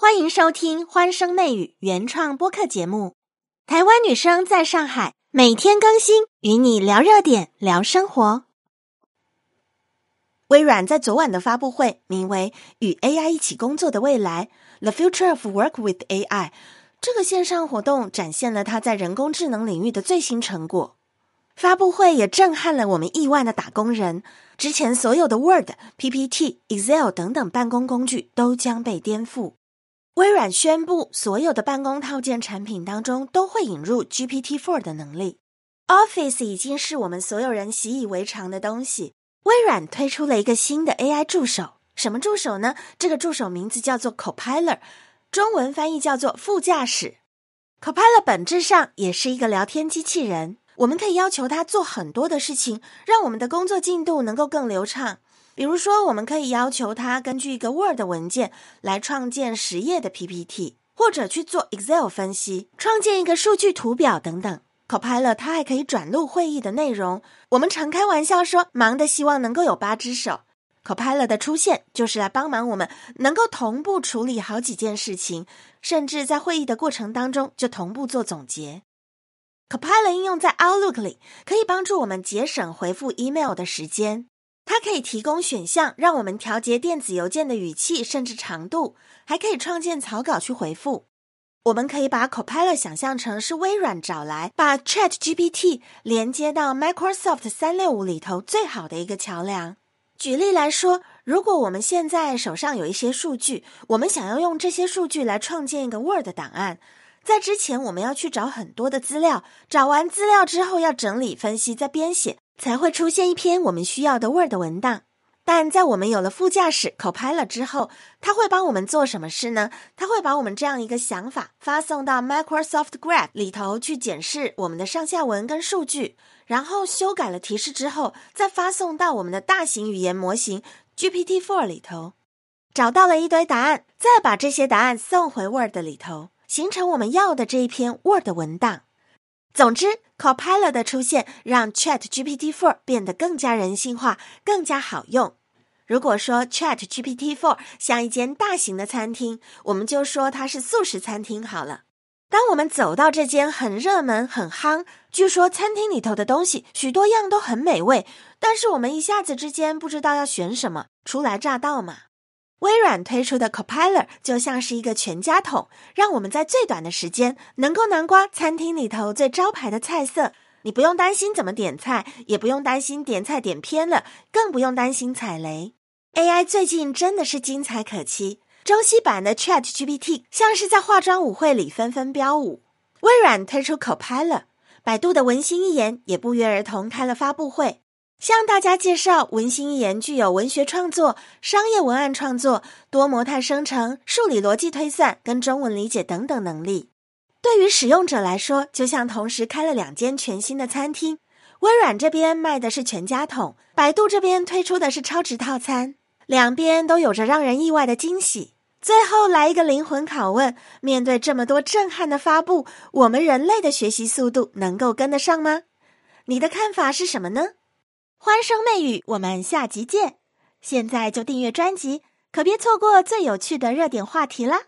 欢迎收听《欢声媚语》原创播客节目。台湾女生在上海，每天更新，与你聊热点，聊生活。微软在昨晚的发布会，名为“与 AI 一起工作的未来 ”（The Future of Work with AI） 这个线上活动，展现了它在人工智能领域的最新成果。发布会也震撼了我们亿万的打工人。之前所有的 Word、PPT、Excel 等等办公工具都将被颠覆。微软宣布，所有的办公套件产品当中都会引入 GPT-4 的能力。Office 已经是我们所有人习以为常的东西。微软推出了一个新的 AI 助手，什么助手呢？这个助手名字叫做 Copilot，中文翻译叫做副驾驶。Copilot 本质上也是一个聊天机器人，我们可以要求它做很多的事情，让我们的工作进度能够更流畅。比如说，我们可以要求它根据一个 Word 文件来创建十页的 PPT，或者去做 Excel 分析，创建一个数据图表等等。Copilot 它还可以转录会议的内容。我们常开玩笑说，忙的希望能够有八只手。Copilot 的出现就是来帮忙我们能够同步处理好几件事情，甚至在会议的过程当中就同步做总结。Copilot 应用在 Outlook 里，可以帮助我们节省回复 email 的时间。它可以提供选项，让我们调节电子邮件的语气甚至长度，还可以创建草稿去回复。我们可以把 Copilot 想象成是微软找来把 Chat GPT 连接到 Microsoft 三六五里头最好的一个桥梁。举例来说，如果我们现在手上有一些数据，我们想要用这些数据来创建一个 Word 档案，在之前我们要去找很多的资料，找完资料之后要整理分析，再编写。才会出现一篇我们需要的 Word 文档。但在我们有了副驾驶 Copilot 之后，它会帮我们做什么事呢？它会把我们这样一个想法发送到 Microsoft Graph 里头去检视我们的上下文跟数据，然后修改了提示之后，再发送到我们的大型语言模型 GPT-4 里头，找到了一堆答案，再把这些答案送回 Word 里头，形成我们要的这一篇 Word 文档。总之，Copilot 的出现让 Chat GPT-4 变得更加人性化、更加好用。如果说 Chat GPT-4 像一间大型的餐厅，我们就说它是素食餐厅好了。当我们走到这间很热门、很夯，据说餐厅里头的东西许多样都很美味，但是我们一下子之间不知道要选什么，初来乍到嘛。微软推出的 Copilot 就像是一个全家桶，让我们在最短的时间能够南瓜餐厅里头最招牌的菜色。你不用担心怎么点菜，也不用担心点菜点偏了，更不用担心踩雷。AI 最近真的是精彩可期，中西版的 Chat GPT 像是在化妆舞会里纷纷飙舞。微软推出 Copilot，百度的文心一言也不约而同开了发布会。向大家介绍，文心一言具有文学创作、商业文案创作、多模态生成、数理逻辑推算跟中文理解等等能力。对于使用者来说，就像同时开了两间全新的餐厅。微软这边卖的是全家桶，百度这边推出的是超值套餐，两边都有着让人意外的惊喜。最后来一个灵魂拷问：面对这么多震撼的发布，我们人类的学习速度能够跟得上吗？你的看法是什么呢？欢声媚语，我们下集见！现在就订阅专辑，可别错过最有趣的热点话题啦！